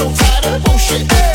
so tired of bullshit.